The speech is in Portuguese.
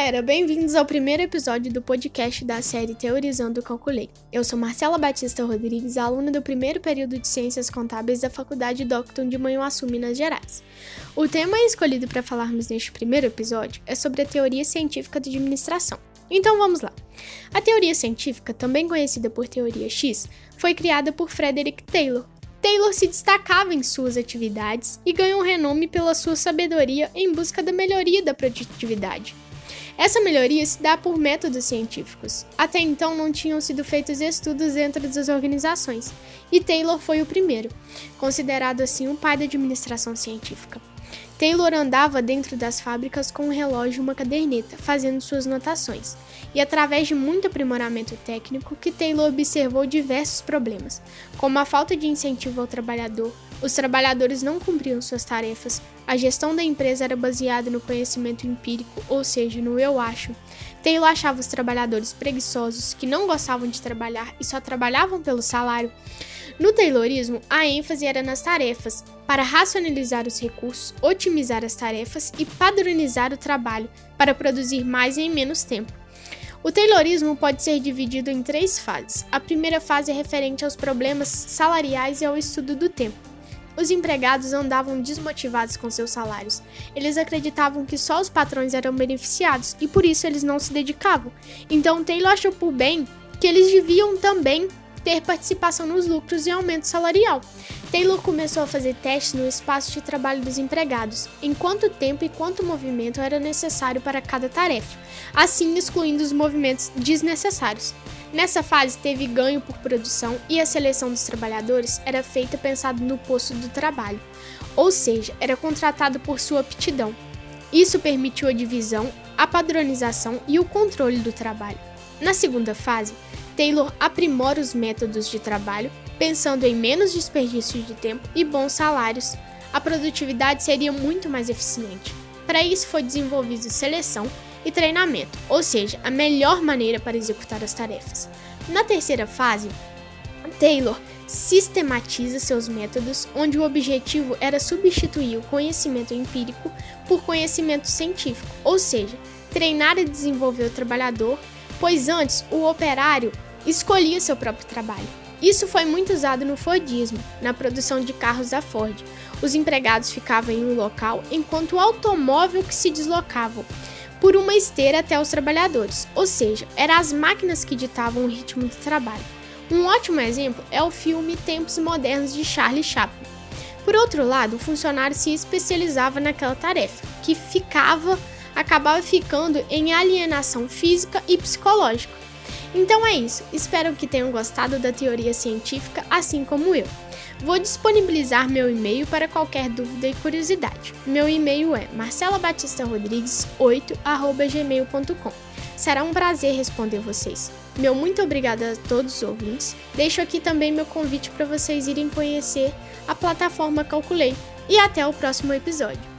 galera, bem-vindos ao primeiro episódio do podcast da série Teorizando Calculei. Eu sou Marcela Batista Rodrigues, aluna do primeiro período de Ciências Contábeis da Faculdade Docton de Manhuaçu, Minas Gerais. O tema escolhido para falarmos neste primeiro episódio é sobre a teoria científica de administração. Então vamos lá. A teoria científica, também conhecida por teoria X, foi criada por Frederick Taylor, Taylor se destacava em suas atividades e ganhou renome pela sua sabedoria em busca da melhoria da produtividade. Essa melhoria se dá por métodos científicos. Até então não tinham sido feitos estudos dentro das organizações, e Taylor foi o primeiro, considerado assim o pai da administração científica. Taylor andava dentro das fábricas com um relógio e uma caderneta, fazendo suas notações, e através de muito aprimoramento técnico que Taylor observou diversos problemas, como a falta de incentivo ao trabalhador, os trabalhadores não cumpriam suas tarefas, a gestão da empresa era baseada no conhecimento empírico, ou seja, no eu acho. Taylor achava os trabalhadores preguiçosos, que não gostavam de trabalhar e só trabalhavam pelo salário. No Taylorismo, a ênfase era nas tarefas, para racionalizar os recursos, otimizar as tarefas e padronizar o trabalho, para produzir mais em menos tempo. O Taylorismo pode ser dividido em três fases. A primeira fase é referente aos problemas salariais e ao estudo do tempo. Os empregados andavam desmotivados com seus salários. Eles acreditavam que só os patrões eram beneficiados e por isso eles não se dedicavam. Então Taylor achou por bem que eles deviam também ter participação nos lucros e aumento salarial. Taylor começou a fazer testes no espaço de trabalho dos empregados, em quanto tempo e quanto movimento era necessário para cada tarefa, assim excluindo os movimentos desnecessários. Nessa fase, teve ganho por produção e a seleção dos trabalhadores era feita pensado no posto do trabalho, ou seja, era contratado por sua aptidão. Isso permitiu a divisão, a padronização e o controle do trabalho. Na segunda fase, Taylor aprimora os métodos de trabalho, pensando em menos desperdício de tempo e bons salários. A produtividade seria muito mais eficiente. Para isso foi desenvolvido seleção e treinamento, ou seja, a melhor maneira para executar as tarefas. Na terceira fase, Taylor sistematiza seus métodos, onde o objetivo era substituir o conhecimento empírico por conhecimento científico, ou seja, treinar e desenvolver o trabalhador pois antes o operário escolhia seu próprio trabalho. Isso foi muito usado no Fordismo, na produção de carros da Ford. Os empregados ficavam em um local enquanto o automóvel que se deslocava por uma esteira até os trabalhadores, ou seja, eram as máquinas que ditavam o ritmo do trabalho. Um ótimo exemplo é o filme Tempos Modernos de Charlie Chaplin. Por outro lado, o funcionário se especializava naquela tarefa, que ficava acabava ficando em alienação física e psicológica. Então é isso, espero que tenham gostado da teoria científica assim como eu. Vou disponibilizar meu e-mail para qualquer dúvida e curiosidade. Meu e-mail é marcelabatistarrodrigues8@gmail.com. Será um prazer responder vocês. Meu muito obrigada a todos os ouvintes. Deixo aqui também meu convite para vocês irem conhecer a plataforma Calculei. E até o próximo episódio.